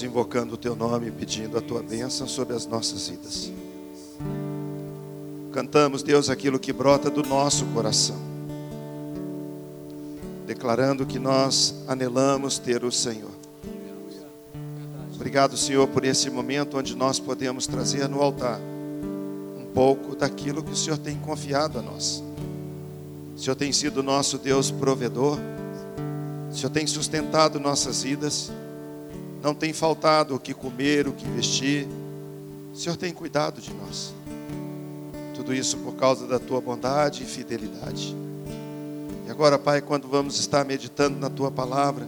invocando o teu nome, pedindo a tua bênção sobre as nossas vidas. Cantamos, Deus, aquilo que brota do nosso coração, declarando que nós anelamos ter o Senhor. Obrigado, Senhor, por esse momento onde nós podemos trazer no altar um pouco daquilo que o Senhor tem confiado a nós. O Senhor tem sido nosso Deus provedor, o Senhor tem sustentado nossas vidas, não tem faltado o que comer, o que vestir, o Senhor tem cuidado de nós. Tudo isso por causa da tua bondade e fidelidade. E agora, Pai, quando vamos estar meditando na tua palavra,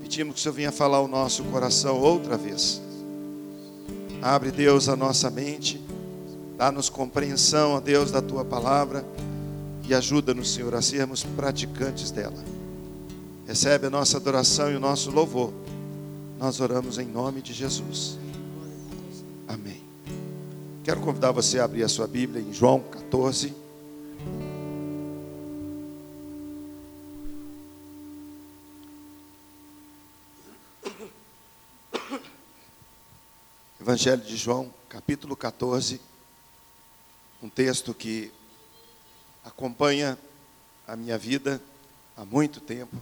pedimos que o Senhor venha falar o nosso coração outra vez. Abre, Deus, a nossa mente, dá-nos compreensão, ó Deus, da tua palavra e ajuda-nos, Senhor, a sermos praticantes dela. Recebe a nossa adoração e o nosso louvor. Nós oramos em nome de Jesus. Amém. Quero convidar você a abrir a sua Bíblia em João 14. Evangelho de João, capítulo 14. Um texto que acompanha a minha vida há muito tempo.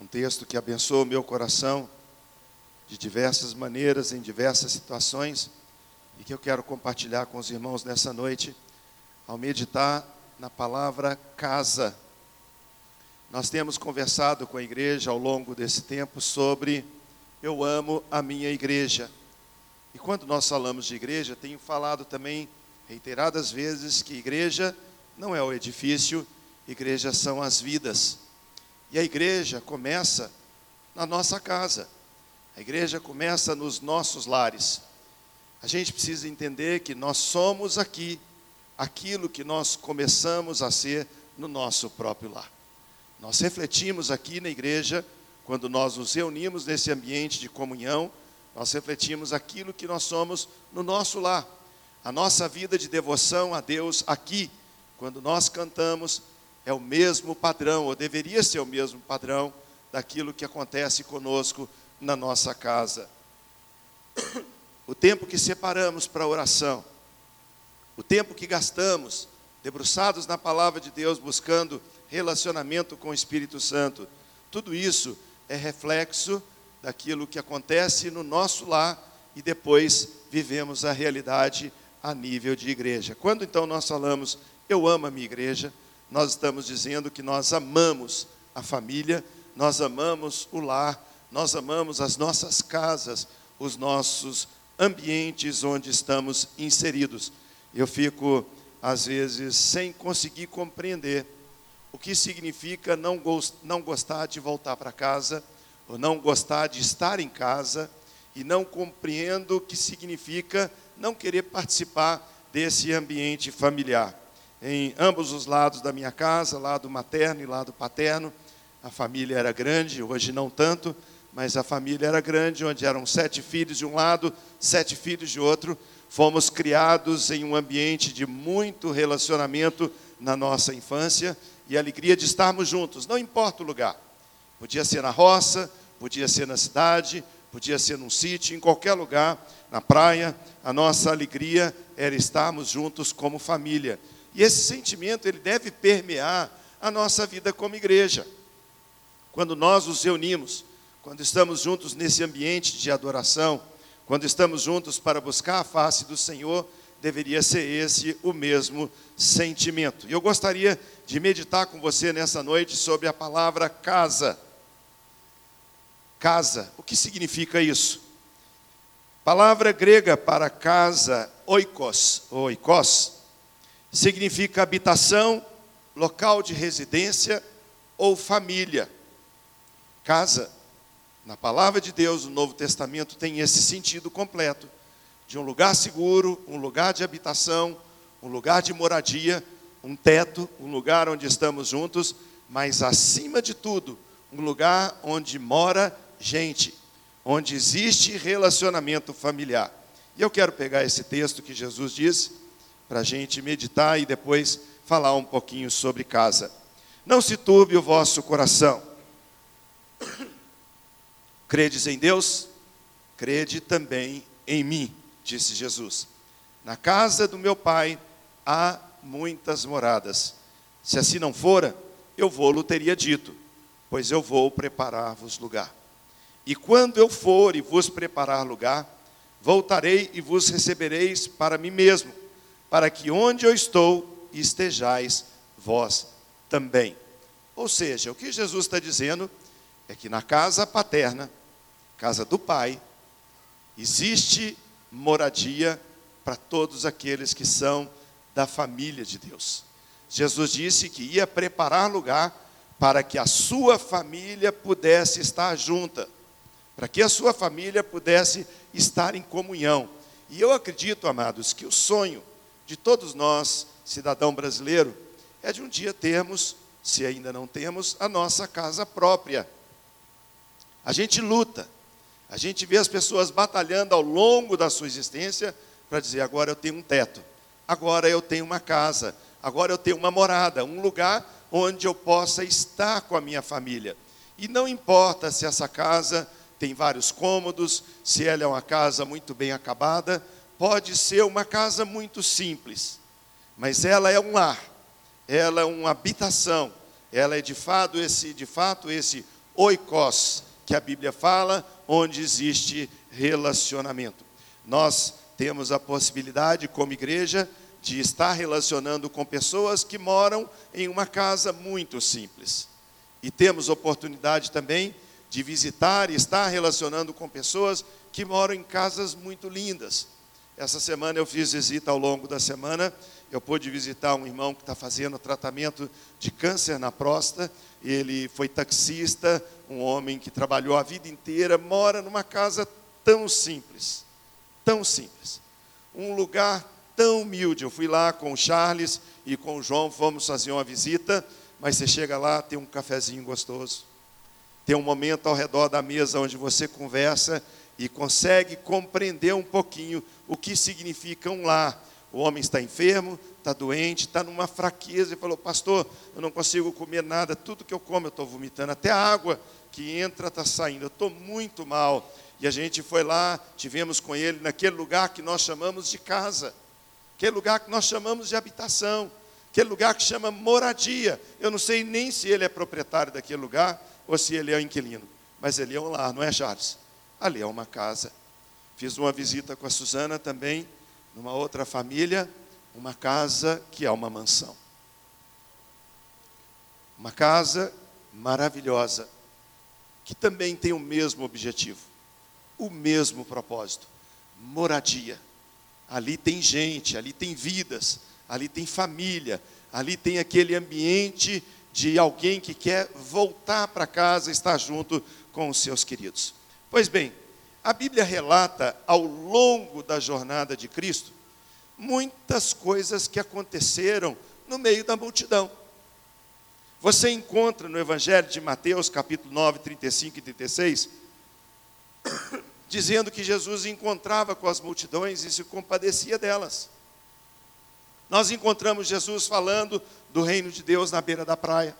Um texto que abençoa o meu coração de diversas maneiras, em diversas situações e que eu quero compartilhar com os irmãos nessa noite, ao meditar na palavra casa. Nós temos conversado com a igreja ao longo desse tempo sobre eu amo a minha igreja. E quando nós falamos de igreja, tenho falado também reiteradas vezes que igreja não é o edifício, igreja são as vidas. E a igreja começa na nossa casa. A igreja começa nos nossos lares. A gente precisa entender que nós somos aqui aquilo que nós começamos a ser no nosso próprio lar. Nós refletimos aqui na igreja, quando nós nos reunimos nesse ambiente de comunhão, nós refletimos aquilo que nós somos no nosso lar. A nossa vida de devoção a Deus aqui, quando nós cantamos, é o mesmo padrão, ou deveria ser o mesmo padrão, daquilo que acontece conosco na nossa casa o tempo que separamos para a oração, o tempo que gastamos debruçados na palavra de Deus, buscando relacionamento com o Espírito Santo, tudo isso é reflexo daquilo que acontece no nosso lar e depois vivemos a realidade a nível de igreja. Quando então nós falamos, eu amo a minha igreja, nós estamos dizendo que nós amamos a família, nós amamos o lar, nós amamos as nossas casas, os nossos ambientes onde estamos inseridos. Eu fico, às vezes, sem conseguir compreender o que significa não, gost, não gostar de voltar para casa, ou não gostar de estar em casa, e não compreendo o que significa não querer participar desse ambiente familiar. Em ambos os lados da minha casa, lado materno e lado paterno, a família era grande, hoje não tanto, mas a família era grande, onde eram sete filhos de um lado, sete filhos de outro. Fomos criados em um ambiente de muito relacionamento na nossa infância e alegria de estarmos juntos, não importa o lugar. Podia ser na roça, podia ser na cidade, podia ser num sítio, em qualquer lugar, na praia. A nossa alegria era estarmos juntos como família. E esse sentimento ele deve permear a nossa vida como igreja. Quando nós nos reunimos, quando estamos juntos nesse ambiente de adoração, quando estamos juntos para buscar a face do Senhor, deveria ser esse o mesmo sentimento. E eu gostaria de meditar com você nessa noite sobre a palavra casa. Casa, o que significa isso? Palavra grega para casa, oikos, oikos, significa habitação, local de residência ou família. Casa na palavra de Deus, o Novo Testamento tem esse sentido completo de um lugar seguro, um lugar de habitação, um lugar de moradia, um teto, um lugar onde estamos juntos, mas acima de tudo, um lugar onde mora gente, onde existe relacionamento familiar. E eu quero pegar esse texto que Jesus disse, para a gente meditar e depois falar um pouquinho sobre casa. Não se turbe o vosso coração. Credes em Deus, crede também em mim, disse Jesus. Na casa do meu pai há muitas moradas. Se assim não fora, eu vou-lo teria dito, pois eu vou preparar-vos lugar. E quando eu for e vos preparar lugar, voltarei e vos recebereis para mim mesmo, para que onde eu estou estejais vós também. Ou seja, o que Jesus está dizendo é que na casa paterna, casa do Pai, existe moradia para todos aqueles que são da família de Deus. Jesus disse que ia preparar lugar para que a sua família pudesse estar junta, para que a sua família pudesse estar em comunhão. E eu acredito, amados, que o sonho de todos nós, cidadão brasileiro, é de um dia termos, se ainda não temos, a nossa casa própria. A gente luta, a gente vê as pessoas batalhando ao longo da sua existência para dizer: agora eu tenho um teto, agora eu tenho uma casa, agora eu tenho uma morada, um lugar onde eu possa estar com a minha família. E não importa se essa casa tem vários cômodos, se ela é uma casa muito bem acabada, pode ser uma casa muito simples, mas ela é um lar, ela é uma habitação, ela é de fato esse, de fato esse oikos que a Bíblia fala, onde existe relacionamento. Nós temos a possibilidade, como igreja, de estar relacionando com pessoas que moram em uma casa muito simples. E temos oportunidade também de visitar e estar relacionando com pessoas que moram em casas muito lindas. Essa semana eu fiz visita ao longo da semana, eu pude visitar um irmão que está fazendo tratamento de câncer na próstata. Ele foi taxista, um homem que trabalhou a vida inteira, mora numa casa tão simples tão simples. Um lugar tão humilde. Eu fui lá com o Charles e com o João, fomos fazer uma visita, mas você chega lá, tem um cafezinho gostoso. Tem um momento ao redor da mesa onde você conversa e consegue compreender um pouquinho o que significa um lar. O homem está enfermo, está doente, está numa fraqueza e falou: Pastor, eu não consigo comer nada, tudo que eu como eu estou vomitando, até a água que entra está saindo, eu estou muito mal. E a gente foi lá, tivemos com ele naquele lugar que nós chamamos de casa, aquele lugar que nós chamamos de habitação, aquele lugar que chama moradia. Eu não sei nem se ele é proprietário daquele lugar ou se ele é o inquilino, mas ele é um lar, não é, Charles? Ali é uma casa. Fiz uma visita com a Suzana também, numa outra família, uma casa que é uma mansão. Uma casa maravilhosa, que também tem o mesmo objetivo o mesmo propósito: moradia. Ali tem gente, ali tem vidas, ali tem família, ali tem aquele ambiente de alguém que quer voltar para casa, estar junto com os seus queridos. Pois bem, a Bíblia relata ao longo da jornada de Cristo muitas coisas que aconteceram no meio da multidão. Você encontra no Evangelho de Mateus, capítulo 9, 35 e 36, dizendo que Jesus encontrava com as multidões e se compadecia delas. Nós encontramos Jesus falando do reino de Deus na beira da praia.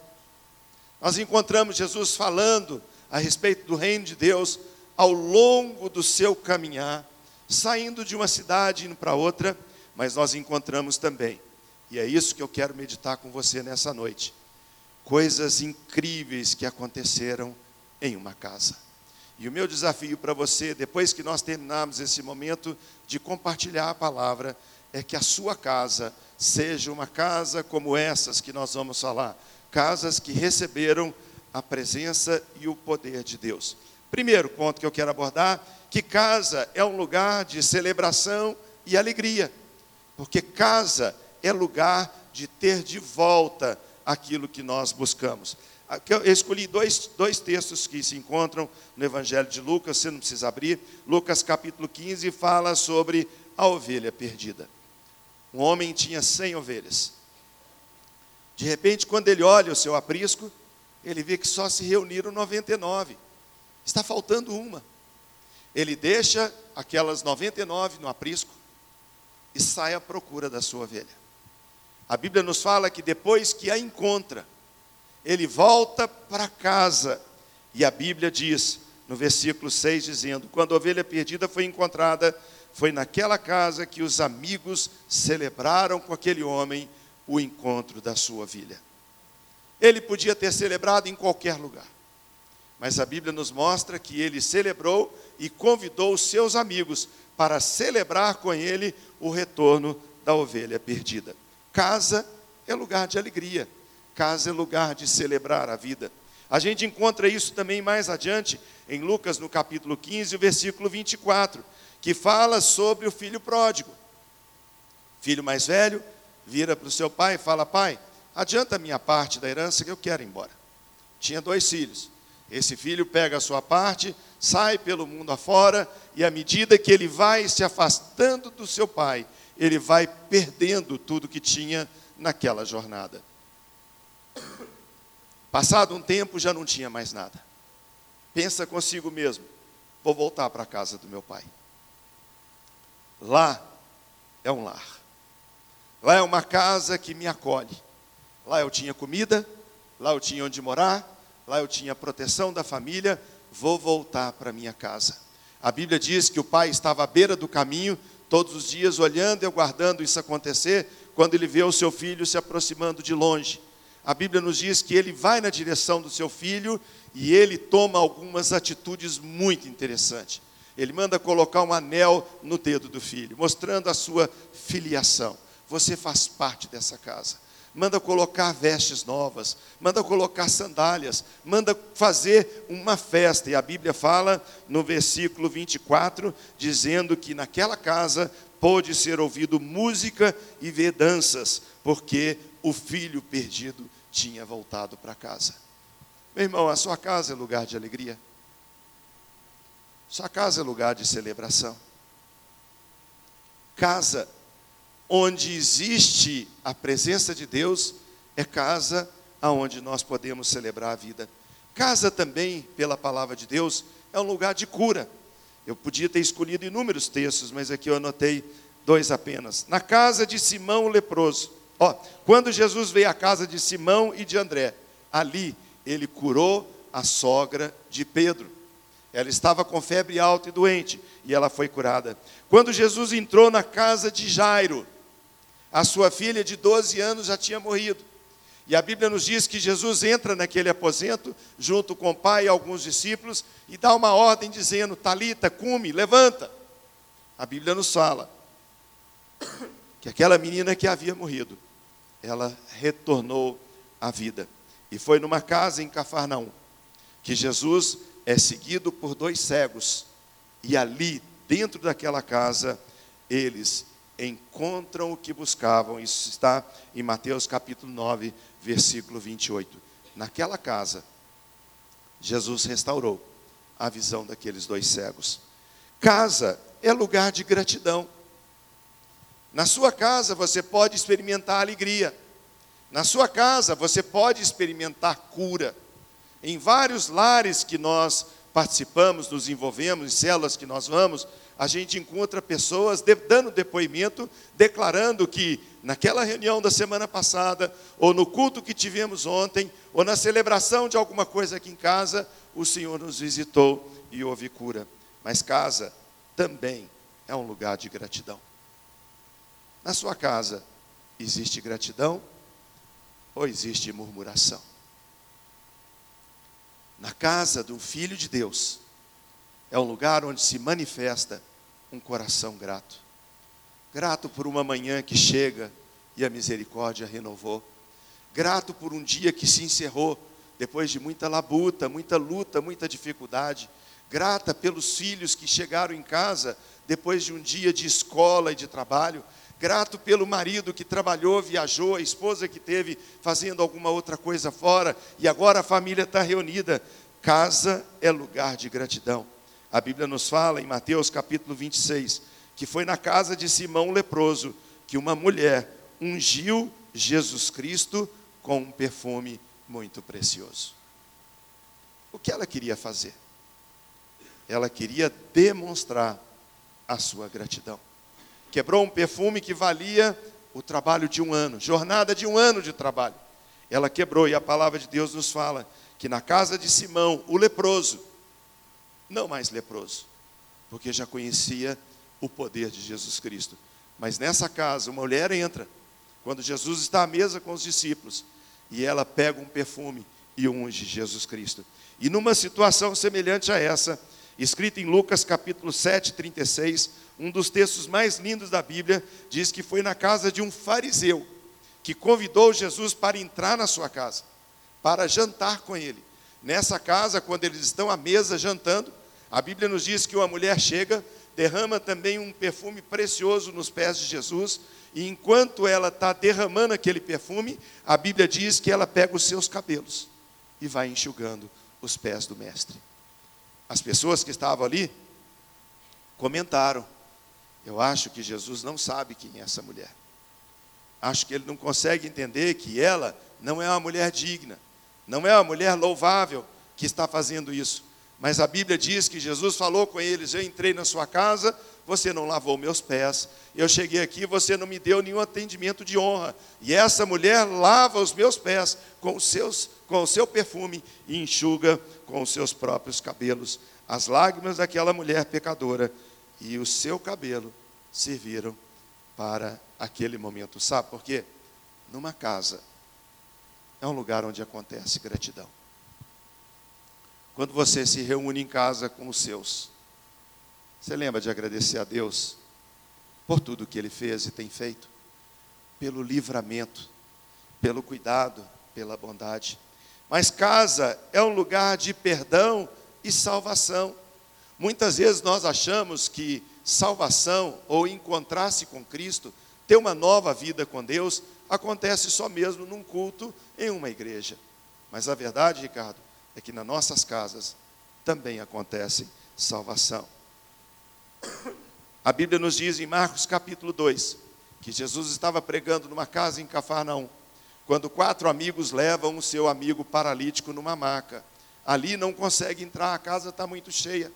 Nós encontramos Jesus falando a respeito do reino de Deus ao longo do seu caminhar, saindo de uma cidade indo para outra, mas nós encontramos também, e é isso que eu quero meditar com você nessa noite, coisas incríveis que aconteceram em uma casa. E o meu desafio para você, depois que nós terminarmos esse momento de compartilhar a palavra, é que a sua casa seja uma casa como essas que nós vamos falar casas que receberam a presença e o poder de Deus. Primeiro ponto que eu quero abordar, que casa é um lugar de celebração e alegria. Porque casa é lugar de ter de volta aquilo que nós buscamos. Eu escolhi dois, dois textos que se encontram no Evangelho de Lucas, você não precisa abrir. Lucas capítulo 15 fala sobre a ovelha perdida. Um homem tinha 100 ovelhas. De repente, quando ele olha o seu aprisco, ele vê que só se reuniram 99. Está faltando uma. Ele deixa aquelas 99 no aprisco e sai à procura da sua ovelha. A Bíblia nos fala que depois que a encontra, ele volta para casa e a Bíblia diz: no versículo 6, dizendo: Quando a ovelha perdida foi encontrada, foi naquela casa que os amigos celebraram com aquele homem o encontro da sua ovelha. Ele podia ter celebrado em qualquer lugar, mas a Bíblia nos mostra que ele celebrou e convidou os seus amigos para celebrar com ele o retorno da ovelha perdida. Casa é lugar de alegria, casa é lugar de celebrar a vida. A gente encontra isso também mais adiante em Lucas, no capítulo 15, versículo 24, que fala sobre o filho pródigo. Filho mais velho vira para o seu pai e fala: Pai, adianta a minha parte da herança que eu quero ir embora. Tinha dois filhos. Esse filho pega a sua parte, sai pelo mundo afora, e à medida que ele vai se afastando do seu pai, ele vai perdendo tudo que tinha naquela jornada. Passado um tempo, já não tinha mais nada. Pensa consigo mesmo: vou voltar para a casa do meu pai. Lá é um lar. Lá é uma casa que me acolhe. Lá eu tinha comida, lá eu tinha onde morar, lá eu tinha proteção da família. Vou voltar para minha casa. A Bíblia diz que o pai estava à beira do caminho, todos os dias olhando e aguardando isso acontecer, quando ele vê o seu filho se aproximando de longe. A Bíblia nos diz que ele vai na direção do seu filho e ele toma algumas atitudes muito interessantes. Ele manda colocar um anel no dedo do filho, mostrando a sua filiação. Você faz parte dessa casa. Manda colocar vestes novas, manda colocar sandálias, manda fazer uma festa. E a Bíblia fala no versículo 24, dizendo que naquela casa pôde ser ouvido música e ver danças, porque o filho perdido tinha voltado para casa. Meu irmão, a sua casa é lugar de alegria. Sua casa é lugar de celebração. Casa onde existe a presença de Deus é casa aonde nós podemos celebrar a vida. Casa também, pela palavra de Deus, é um lugar de cura. Eu podia ter escolhido inúmeros textos, mas aqui eu anotei dois apenas. Na casa de Simão o leproso. Ó, quando Jesus veio à casa de Simão e de André, ali ele curou a sogra de Pedro. Ela estava com febre alta e doente, e ela foi curada. Quando Jesus entrou na casa de Jairo, a sua filha de 12 anos já tinha morrido. E a Bíblia nos diz que Jesus entra naquele aposento, junto com o pai e alguns discípulos, e dá uma ordem dizendo: Talita, cume, levanta. A Bíblia nos fala que aquela menina que havia morrido, ela retornou à vida. E foi numa casa em Cafarnaum que Jesus é seguido por dois cegos. E ali, dentro daquela casa, eles encontram o que buscavam. Isso está em Mateus capítulo 9, versículo 28. Naquela casa, Jesus restaurou a visão daqueles dois cegos. Casa é lugar de gratidão. Na sua casa você pode experimentar alegria. Na sua casa você pode experimentar cura. Em vários lares que nós participamos, nos envolvemos, em células que nós vamos, a gente encontra pessoas dando depoimento, declarando que naquela reunião da semana passada, ou no culto que tivemos ontem, ou na celebração de alguma coisa aqui em casa, o Senhor nos visitou e houve cura. Mas casa também é um lugar de gratidão. Na sua casa, existe gratidão? ou existe murmuração? Na casa do filho de Deus, é um lugar onde se manifesta um coração grato. Grato por uma manhã que chega e a misericórdia renovou. Grato por um dia que se encerrou depois de muita labuta, muita luta, muita dificuldade. Grata pelos filhos que chegaram em casa depois de um dia de escola e de trabalho grato pelo marido que trabalhou, viajou, a esposa que teve fazendo alguma outra coisa fora, e agora a família está reunida. Casa é lugar de gratidão. A Bíblia nos fala em Mateus capítulo 26 que foi na casa de Simão leproso que uma mulher ungiu Jesus Cristo com um perfume muito precioso. O que ela queria fazer? Ela queria demonstrar a sua gratidão quebrou um perfume que valia o trabalho de um ano, jornada de um ano de trabalho. Ela quebrou, e a palavra de Deus nos fala que na casa de Simão, o leproso, não mais leproso, porque já conhecia o poder de Jesus Cristo. Mas nessa casa, uma mulher entra, quando Jesus está à mesa com os discípulos, e ela pega um perfume e unge Jesus Cristo. E numa situação semelhante a essa, escrita em Lucas capítulo 7, 36, um dos textos mais lindos da Bíblia, diz que foi na casa de um fariseu que convidou Jesus para entrar na sua casa, para jantar com ele. Nessa casa, quando eles estão à mesa jantando, a Bíblia nos diz que uma mulher chega, derrama também um perfume precioso nos pés de Jesus, e enquanto ela está derramando aquele perfume, a Bíblia diz que ela pega os seus cabelos e vai enxugando os pés do Mestre. As pessoas que estavam ali comentaram: Eu acho que Jesus não sabe quem é essa mulher. Acho que ele não consegue entender que ela não é uma mulher digna, não é uma mulher louvável que está fazendo isso. Mas a Bíblia diz que Jesus falou com eles: Eu entrei na sua casa, você não lavou meus pés. Eu cheguei aqui, você não me deu nenhum atendimento de honra. E essa mulher lava os meus pés com, seus, com o seu perfume e enxuga com os seus próprios cabelos as lágrimas daquela mulher pecadora. E o seu cabelo serviram para aquele momento. Sabe por quê? Numa casa é um lugar onde acontece gratidão. Quando você se reúne em casa com os seus, você lembra de agradecer a Deus por tudo que Ele fez e tem feito? Pelo livramento, pelo cuidado, pela bondade. Mas casa é um lugar de perdão e salvação. Muitas vezes nós achamos que salvação ou encontrar-se com Cristo ter uma nova vida com Deus acontece só mesmo num culto em uma igreja. Mas a verdade, Ricardo, é que nas nossas casas também acontece salvação. A Bíblia nos diz em Marcos capítulo 2 que Jesus estava pregando numa casa em Cafarnaum, quando quatro amigos levam o seu amigo paralítico numa maca. Ali não consegue entrar, a casa está muito cheia.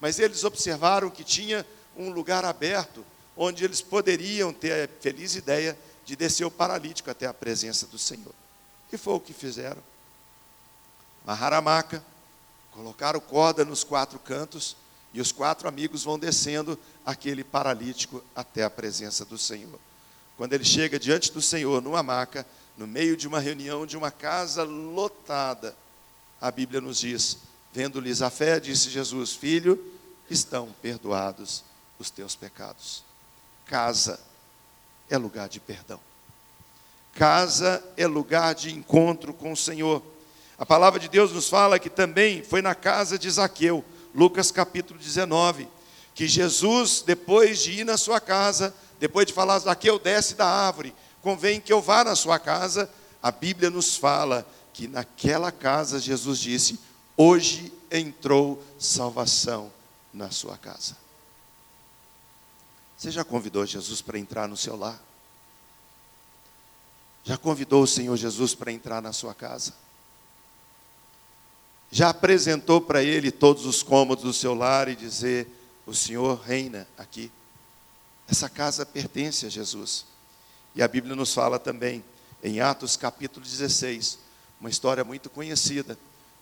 Mas eles observaram que tinha um lugar aberto onde eles poderiam ter a feliz ideia de descer o paralítico até a presença do Senhor. E foi o que fizeram. Amarraram a maca, colocaram corda nos quatro cantos, e os quatro amigos vão descendo aquele paralítico até a presença do Senhor. Quando ele chega diante do Senhor, numa maca, no meio de uma reunião de uma casa lotada, a Bíblia nos diz: vendo-lhes a fé, disse Jesus: Filho, estão perdoados os teus pecados. Casa é lugar de perdão. Casa é lugar de encontro com o Senhor. A palavra de Deus nos fala que também foi na casa de Zaqueu, Lucas capítulo 19, que Jesus, depois de ir na sua casa, depois de falar, Zaqueu, desce da árvore, convém que eu vá na sua casa, a Bíblia nos fala que naquela casa Jesus disse: Hoje entrou salvação na sua casa. Você já convidou Jesus para entrar no seu lar? Já convidou o Senhor Jesus para entrar na sua casa? Já apresentou para Ele todos os cômodos do seu lar e dizer: O Senhor reina aqui. Essa casa pertence a Jesus. E a Bíblia nos fala também, em Atos capítulo 16, uma história muito conhecida.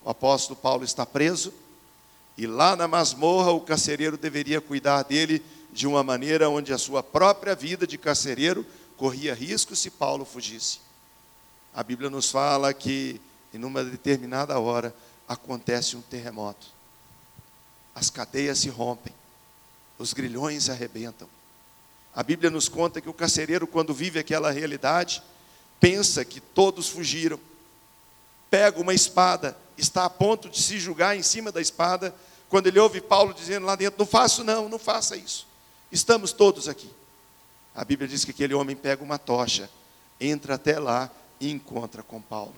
O apóstolo Paulo está preso, e lá na masmorra o carcereiro deveria cuidar dele de uma maneira onde a sua própria vida de carcereiro corria risco se Paulo fugisse. A Bíblia nos fala que em uma determinada hora acontece um terremoto. As cadeias se rompem, os grilhões arrebentam. A Bíblia nos conta que o carcereiro, quando vive aquela realidade, pensa que todos fugiram. Pega uma espada, está a ponto de se julgar em cima da espada, quando ele ouve Paulo dizendo lá dentro: Não faço, não, não faça isso. Estamos todos aqui. A Bíblia diz que aquele homem pega uma tocha, entra até lá e encontra com Paulo.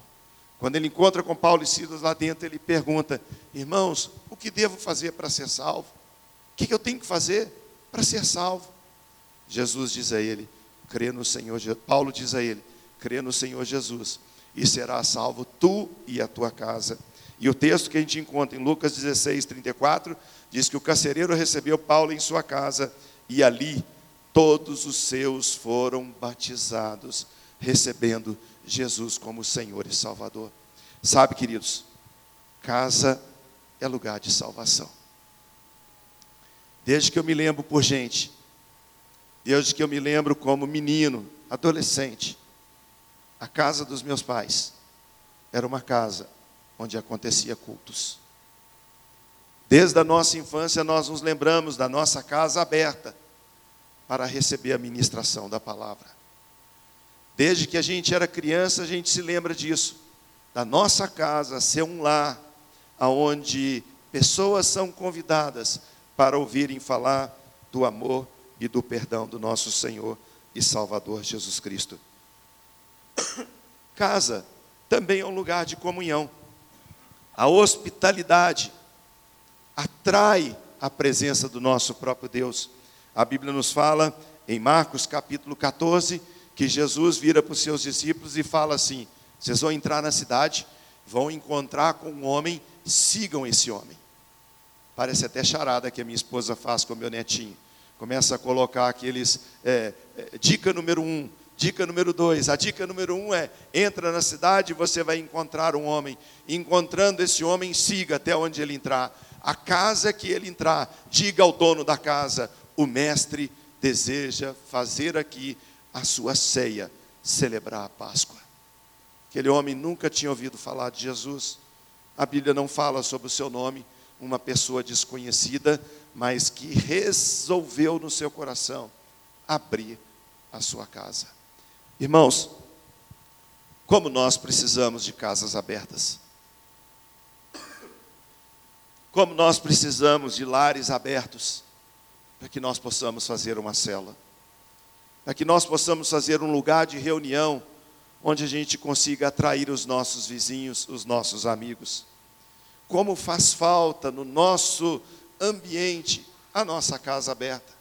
Quando ele encontra com Paulo e Silas lá dentro, ele pergunta: Irmãos, o que devo fazer para ser salvo? O que eu tenho que fazer para ser salvo? Jesus diz a ele: crê no Senhor. Paulo diz a ele: crê no Senhor Jesus e será salvo tu e a tua casa. E o texto que a gente encontra em Lucas 16, 34, diz que o carcereiro recebeu Paulo em sua casa e ali todos os seus foram batizados, recebendo Jesus como Senhor e Salvador. Sabe, queridos, casa é lugar de salvação. desde que eu me lembro por gente, desde que eu me lembro como menino, adolescente, a casa dos meus pais era uma casa onde acontecia cultos. Desde a nossa infância nós nos lembramos da nossa casa aberta para receber a ministração da palavra. Desde que a gente era criança, a gente se lembra disso, da nossa casa ser um lar aonde pessoas são convidadas para ouvirem falar do amor e do perdão do nosso Senhor e Salvador Jesus Cristo. Casa também é um lugar de comunhão. A hospitalidade atrai a presença do nosso próprio Deus. A Bíblia nos fala em Marcos capítulo 14 que Jesus vira para os seus discípulos e fala assim: vocês vão entrar na cidade, vão encontrar com um homem, sigam esse homem. Parece até charada que a minha esposa faz com meu netinho. Começa a colocar aqueles. É, é, dica número um, dica número dois. A dica número um é: entra na cidade e você vai encontrar um homem. Encontrando esse homem, siga até onde ele entrar. A casa que ele entrar, diga ao dono da casa: o mestre deseja fazer aqui a sua ceia, celebrar a Páscoa. Aquele homem nunca tinha ouvido falar de Jesus. A Bíblia não fala sobre o seu nome, uma pessoa desconhecida, mas que resolveu no seu coração abrir a sua casa. Irmãos, como nós precisamos de casas abertas. Como nós precisamos de lares abertos para que nós possamos fazer uma cela. Para que nós possamos fazer um lugar de reunião onde a gente consiga atrair os nossos vizinhos, os nossos amigos. Como faz falta no nosso ambiente a nossa casa aberta.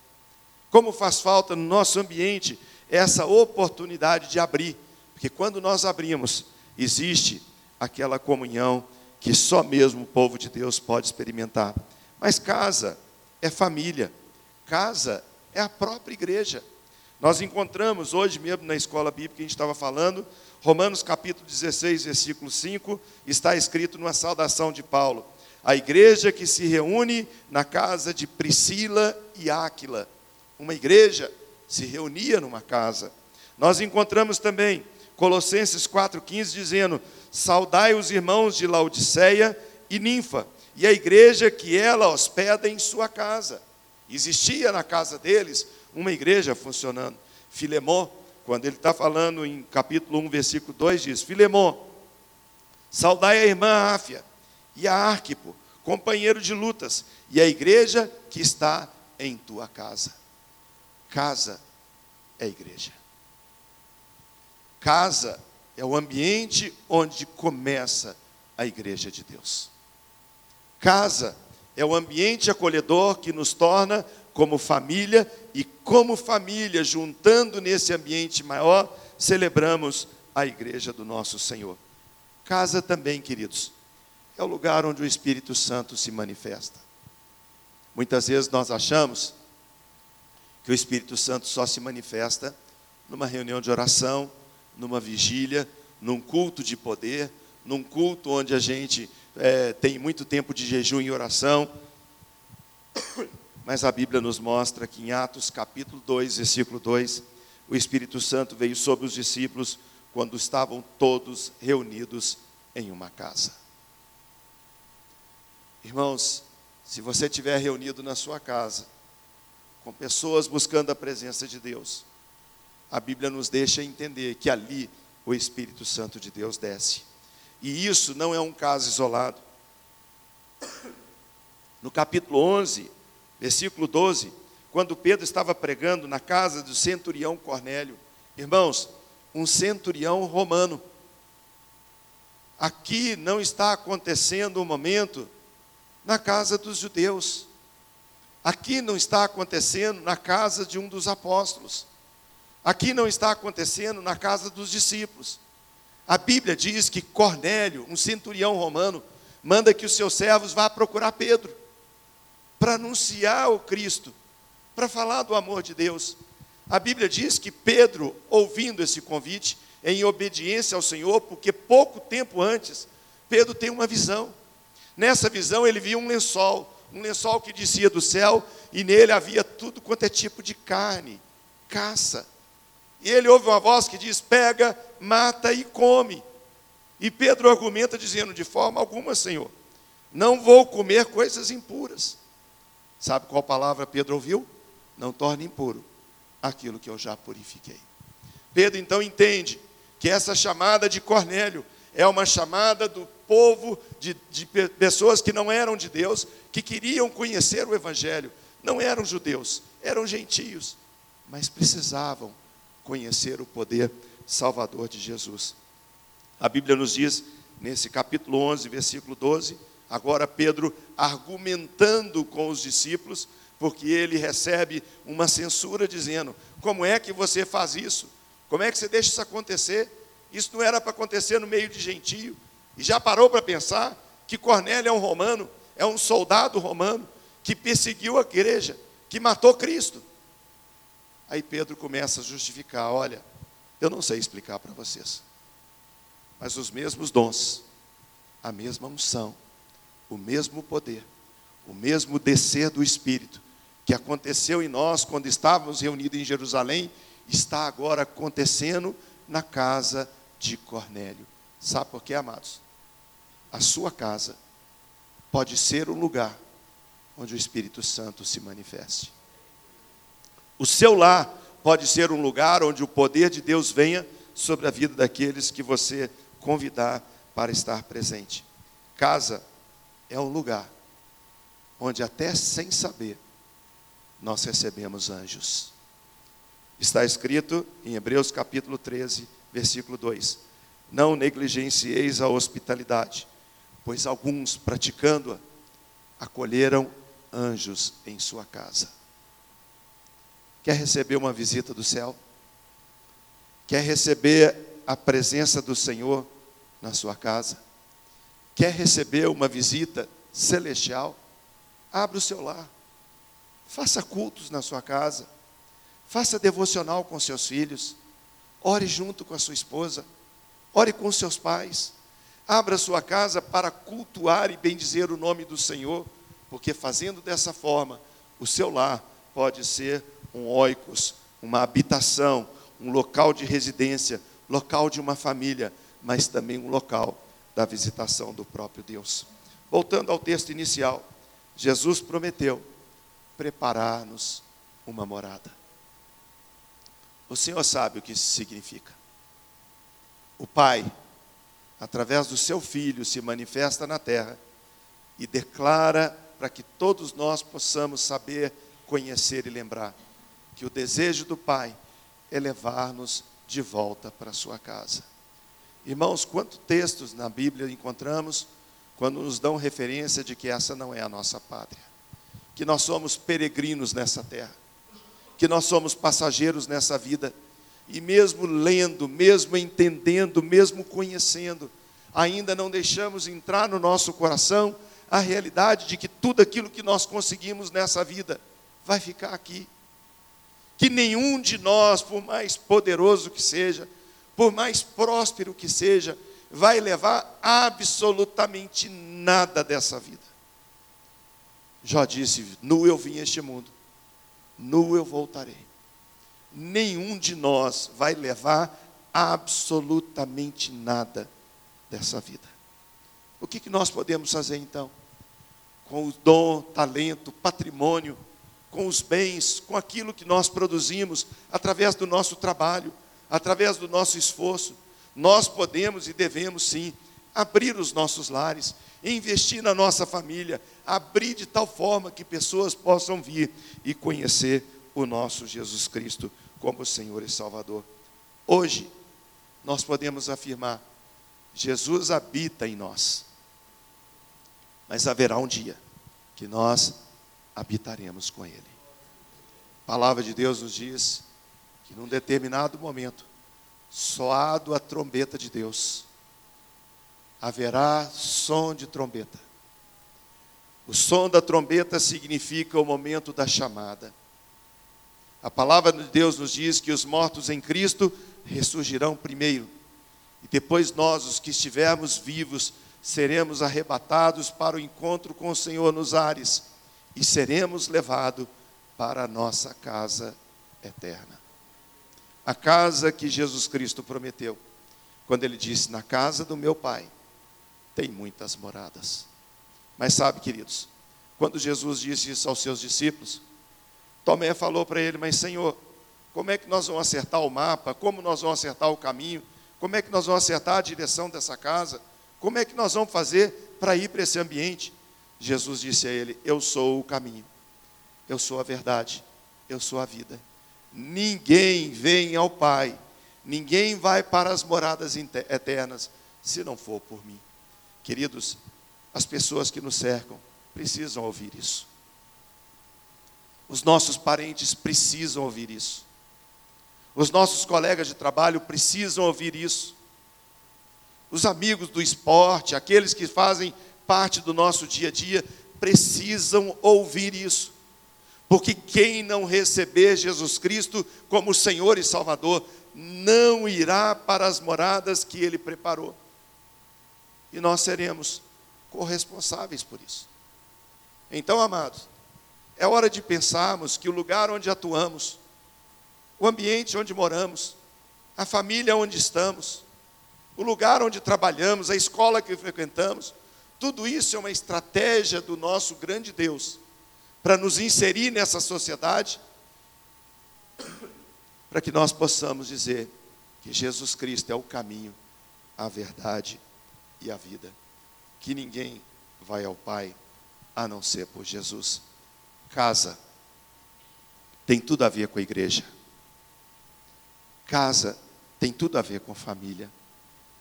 Como faz falta no nosso ambiente essa oportunidade de abrir, porque quando nós abrimos, existe aquela comunhão que só mesmo o povo de Deus pode experimentar. Mas casa é família, casa é a própria igreja. Nós encontramos hoje mesmo na escola bíblica que a gente estava falando, Romanos capítulo 16, versículo 5, está escrito numa saudação de Paulo: a igreja que se reúne na casa de Priscila e Áquila. Uma igreja se reunia numa casa. Nós encontramos também Colossenses 4,15 dizendo: Saudai os irmãos de Laodiceia e Ninfa, e a igreja que ela hospeda em sua casa. Existia na casa deles uma igreja funcionando. Filemão, quando ele está falando em capítulo 1, versículo 2, diz: Filemão, saudai a irmã Áfia e a Arquipo, companheiro de lutas, e a igreja que está em tua casa. Casa é igreja. Casa é o ambiente onde começa a igreja de Deus. Casa é o ambiente acolhedor que nos torna como família e como família, juntando nesse ambiente maior, celebramos a igreja do nosso Senhor. Casa também, queridos, é o lugar onde o Espírito Santo se manifesta. Muitas vezes nós achamos que o Espírito Santo só se manifesta numa reunião de oração, numa vigília, num culto de poder, num culto onde a gente é, tem muito tempo de jejum e oração. Mas a Bíblia nos mostra que em Atos capítulo 2, versículo 2, o Espírito Santo veio sobre os discípulos quando estavam todos reunidos em uma casa. Irmãos, se você estiver reunido na sua casa, com pessoas buscando a presença de Deus, a Bíblia nos deixa entender que ali o Espírito Santo de Deus desce. E isso não é um caso isolado. No capítulo 11, versículo 12, quando Pedro estava pregando na casa do centurião Cornélio, irmãos, um centurião romano. Aqui não está acontecendo o um momento na casa dos judeus. Aqui não está acontecendo na casa de um dos apóstolos. Aqui não está acontecendo na casa dos discípulos. A Bíblia diz que Cornélio, um centurião romano, manda que os seus servos vá procurar Pedro para anunciar o Cristo, para falar do amor de Deus. A Bíblia diz que Pedro, ouvindo esse convite, em obediência ao Senhor, porque pouco tempo antes, Pedro tem uma visão. Nessa visão, ele viu um lençol, um lençol que descia do céu, e nele havia tudo quanto é tipo de carne, caça. E ele ouve uma voz que diz: Pega, mata e come. E Pedro argumenta dizendo: De forma alguma, Senhor, não vou comer coisas impuras. Sabe qual palavra Pedro ouviu? Não torne impuro aquilo que eu já purifiquei. Pedro então entende que essa chamada de Cornélio é uma chamada do povo, de, de pessoas que não eram de Deus, que queriam conhecer o Evangelho. Não eram judeus, eram gentios, mas precisavam conhecer o poder salvador de Jesus. A Bíblia nos diz, nesse capítulo 11, versículo 12, agora Pedro argumentando com os discípulos, porque ele recebe uma censura dizendo: Como é que você faz isso? Como é que você deixa isso acontecer? Isso não era para acontecer no meio de gentio. E já parou para pensar que Cornélio é um romano, é um soldado romano, que perseguiu a igreja, que matou Cristo. Aí Pedro começa a justificar: olha, eu não sei explicar para vocês, mas os mesmos dons, a mesma unção, o mesmo poder, o mesmo descer do Espírito, que aconteceu em nós quando estávamos reunidos em Jerusalém, está agora acontecendo na casa de Cornélio. Sabe por quê, amados? A sua casa pode ser o lugar onde o Espírito Santo se manifeste. O seu lar pode ser um lugar onde o poder de Deus venha sobre a vida daqueles que você convidar para estar presente. Casa é um lugar onde, até sem saber, nós recebemos anjos. Está escrito em Hebreus capítulo 13, versículo 2: Não negligencieis a hospitalidade, pois alguns, praticando-a, acolheram anjos em sua casa. Quer receber uma visita do céu? Quer receber a presença do Senhor na sua casa? Quer receber uma visita celestial? Abra o seu lar. Faça cultos na sua casa. Faça devocional com seus filhos. Ore junto com a sua esposa. Ore com seus pais. Abra sua casa para cultuar e bendizer o nome do Senhor, porque fazendo dessa forma, o seu lar pode ser um oikos, uma habitação, um local de residência, local de uma família, mas também um local da visitação do próprio Deus. Voltando ao texto inicial, Jesus prometeu preparar-nos uma morada. O Senhor sabe o que isso significa. O Pai, através do seu Filho, se manifesta na terra e declara para que todos nós possamos saber, conhecer e lembrar que o desejo do Pai é levar-nos de volta para a sua casa. Irmãos, quantos textos na Bíblia encontramos quando nos dão referência de que essa não é a nossa pátria, que nós somos peregrinos nessa terra, que nós somos passageiros nessa vida, e mesmo lendo, mesmo entendendo, mesmo conhecendo, ainda não deixamos entrar no nosso coração a realidade de que tudo aquilo que nós conseguimos nessa vida vai ficar aqui. Que nenhum de nós, por mais poderoso que seja, por mais próspero que seja, vai levar absolutamente nada dessa vida. Já disse: nu eu vim a este mundo, nu eu voltarei. Nenhum de nós vai levar absolutamente nada dessa vida. O que, que nós podemos fazer então? Com o dom, talento, patrimônio, com os bens, com aquilo que nós produzimos através do nosso trabalho, através do nosso esforço, nós podemos e devemos sim abrir os nossos lares, investir na nossa família, abrir de tal forma que pessoas possam vir e conhecer o nosso Jesus Cristo como Senhor e Salvador. Hoje, nós podemos afirmar: Jesus habita em nós. Mas haverá um dia que nós habitaremos com Ele. A palavra de Deus nos diz que num determinado momento, soado a trombeta de Deus, haverá som de trombeta. O som da trombeta significa o momento da chamada. A palavra de Deus nos diz que os mortos em Cristo ressurgirão primeiro, e depois nós, os que estivermos vivos, seremos arrebatados para o encontro com o Senhor nos ares. e seremos levados para a nossa casa eterna. A casa que Jesus Cristo prometeu, quando ele disse: Na casa do meu Pai tem muitas moradas. Mas sabe, queridos, quando Jesus disse isso aos seus discípulos, Tomé falou para ele: Mas Senhor, como é que nós vamos acertar o mapa? Como nós vamos acertar o caminho? Como é que nós vamos acertar a direção dessa casa? Como é que nós vamos fazer para ir para esse ambiente? Jesus disse a ele: Eu sou o caminho, eu sou a verdade, eu sou a vida. Ninguém vem ao Pai, ninguém vai para as moradas eternas, se não for por mim. Queridos, as pessoas que nos cercam precisam ouvir isso. Os nossos parentes precisam ouvir isso. Os nossos colegas de trabalho precisam ouvir isso. Os amigos do esporte, aqueles que fazem parte do nosso dia a dia, precisam ouvir isso. Porque quem não receber Jesus Cristo como Senhor e Salvador, não irá para as moradas que Ele preparou. E nós seremos corresponsáveis por isso. Então, amados, é hora de pensarmos que o lugar onde atuamos, o ambiente onde moramos, a família onde estamos, o lugar onde trabalhamos, a escola que frequentamos, tudo isso é uma estratégia do nosso grande Deus para nos inserir nessa sociedade, para que nós possamos dizer que Jesus Cristo é o caminho, a verdade e a vida, que ninguém vai ao Pai a não ser por Jesus. Casa tem tudo a ver com a igreja. Casa tem tudo a ver com família.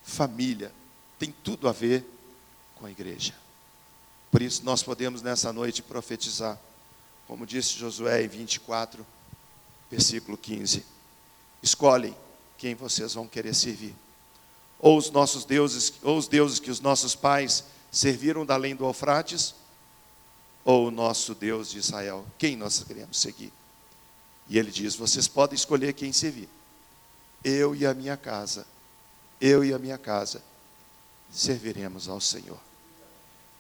Família tem tudo a ver com a igreja. Por isso nós podemos nessa noite profetizar, como disse Josué em 24, versículo 15. Escolhem quem vocês vão querer servir. Ou os nossos deuses, ou os deuses que os nossos pais serviram da além do Eufrates, ou o nosso Deus de Israel, quem nós queremos seguir? E ele diz: vocês podem escolher quem servir. Eu e a minha casa, eu e a minha casa serviremos ao Senhor.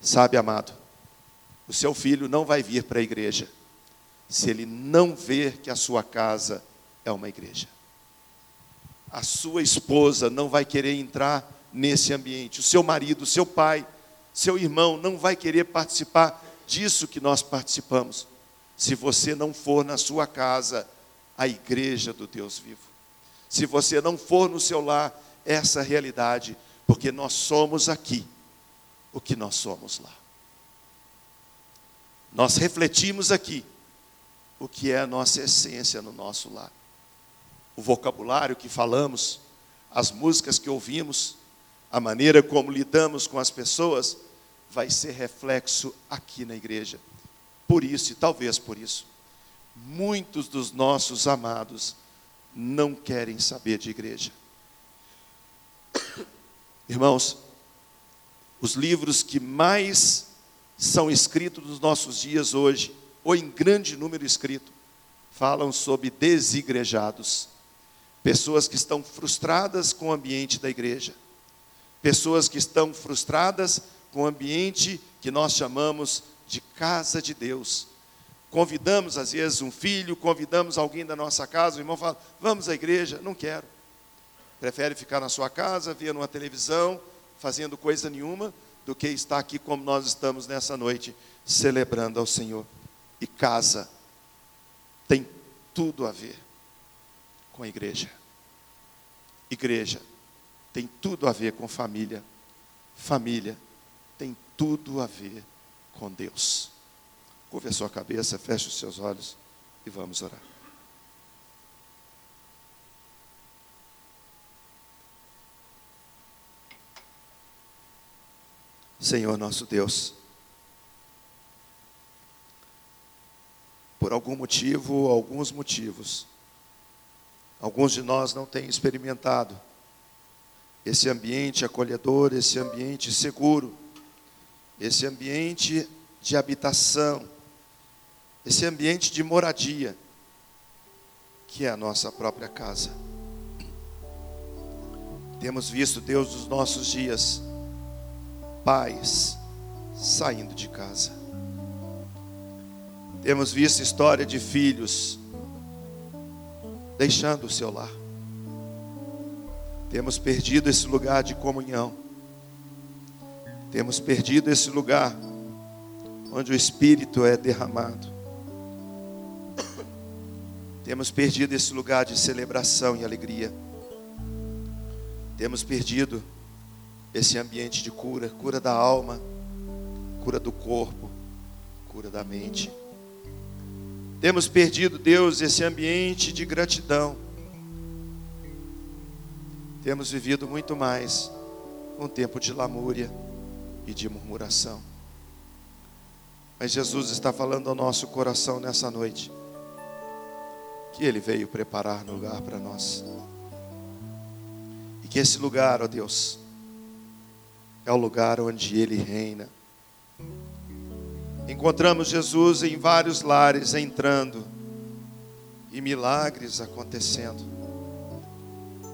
Sabe, amado, o seu filho não vai vir para a igreja se ele não ver que a sua casa é uma igreja. A sua esposa não vai querer entrar nesse ambiente, o seu marido, o seu pai, seu irmão não vai querer participar disso que nós participamos, se você não for na sua casa a igreja do Deus vivo. Se você não for no seu lar essa realidade, porque nós somos aqui o que nós somos lá. Nós refletimos aqui o que é a nossa essência no nosso lar. O vocabulário que falamos, as músicas que ouvimos, a maneira como lidamos com as pessoas, vai ser reflexo aqui na igreja. Por isso, e talvez por isso, muitos dos nossos amados não querem saber de igreja. Irmãos, os livros que mais são escritos nos nossos dias hoje, ou em grande número escrito, falam sobre desigrejados, pessoas que estão frustradas com o ambiente da igreja, pessoas que estão frustradas com o ambiente que nós chamamos de casa de Deus. Convidamos, às vezes, um filho, convidamos alguém da nossa casa, o irmão fala: Vamos à igreja? Não quero. Prefere ficar na sua casa, ver numa televisão, fazendo coisa nenhuma, do que estar aqui como nós estamos nessa noite, celebrando ao Senhor. E casa tem tudo a ver com a igreja. Igreja tem tudo a ver com família. Família tem tudo a ver com Deus. Curva a sua cabeça, feche os seus olhos e vamos orar. Senhor nosso Deus, por algum motivo, alguns motivos, alguns de nós não têm experimentado esse ambiente acolhedor, esse ambiente seguro, esse ambiente de habitação, esse ambiente de moradia, que é a nossa própria casa. Temos visto Deus dos nossos dias pais saindo de casa. Temos visto história de filhos deixando o seu lar. Temos perdido esse lugar de comunhão. Temos perdido esse lugar onde o Espírito é derramado. Temos perdido esse lugar de celebração e alegria. Temos perdido esse ambiente de cura, cura da alma, cura do corpo, cura da mente. Temos perdido, Deus, esse ambiente de gratidão. Temos vivido muito mais um tempo de lamúria e de murmuração. Mas Jesus está falando ao nosso coração nessa noite que Ele veio preparar lugar para nós. E que esse lugar, ó Deus, é o lugar onde Ele reina. Encontramos Jesus em vários lares entrando e milagres acontecendo.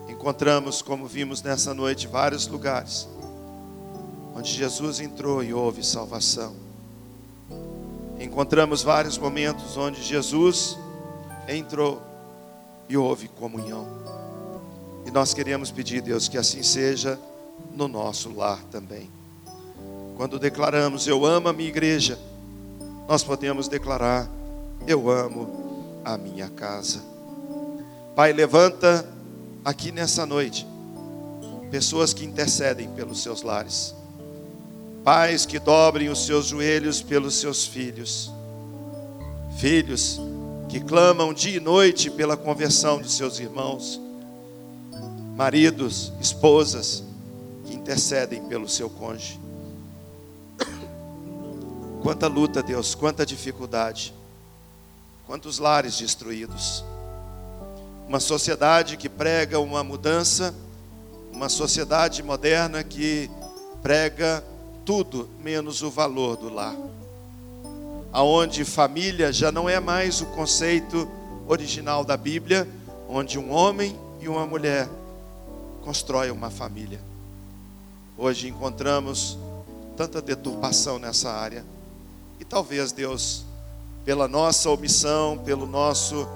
Encontramos, como vimos nessa noite, vários lugares onde Jesus entrou e houve salvação. Encontramos vários momentos onde Jesus entrou e houve comunhão. E nós queremos pedir, Deus, que assim seja no nosso lar também. Quando declaramos eu amo a minha igreja, nós podemos declarar eu amo a minha casa. Pai, levanta aqui nessa noite pessoas que intercedem pelos seus lares. Pais que dobrem os seus joelhos pelos seus filhos. Filhos que clamam dia e noite pela conversão dos seus irmãos, maridos, esposas intercedem pelo seu cônjuge. Quanta luta, Deus, quanta dificuldade, quantos lares destruídos. Uma sociedade que prega uma mudança, uma sociedade moderna que prega tudo menos o valor do lar aonde família já não é mais o conceito original da Bíblia, onde um homem e uma mulher constroem uma família. Hoje encontramos tanta deturpação nessa área. E talvez Deus, pela nossa omissão, pelo nosso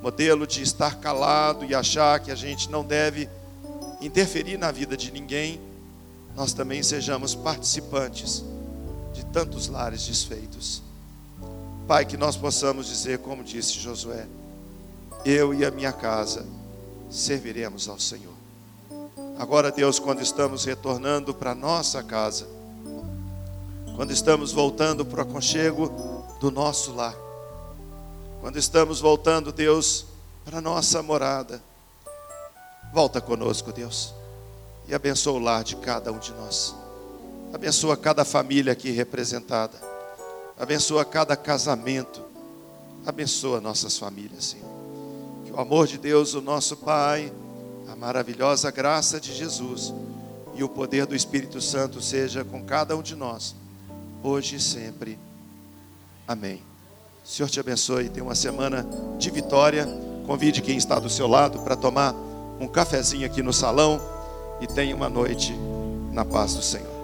modelo de estar calado e achar que a gente não deve interferir na vida de ninguém, nós também sejamos participantes de tantos lares desfeitos. Pai, que nós possamos dizer, como disse Josué: Eu e a minha casa serviremos ao Senhor. Agora, Deus, quando estamos retornando para nossa casa, quando estamos voltando para o aconchego do nosso lar, quando estamos voltando, Deus, para nossa morada, volta conosco, Deus, e abençoa o lar de cada um de nós. Abençoa cada família aqui representada abençoa cada casamento, abençoa nossas famílias, Senhor. Que o amor de Deus, o nosso Pai, maravilhosa graça de Jesus e o poder do Espírito Santo seja com cada um de nós, hoje e sempre. Amém. O Senhor te abençoe. Tenha uma semana de vitória. Convide quem está do seu lado para tomar um cafezinho aqui no salão e tenha uma noite na paz do Senhor.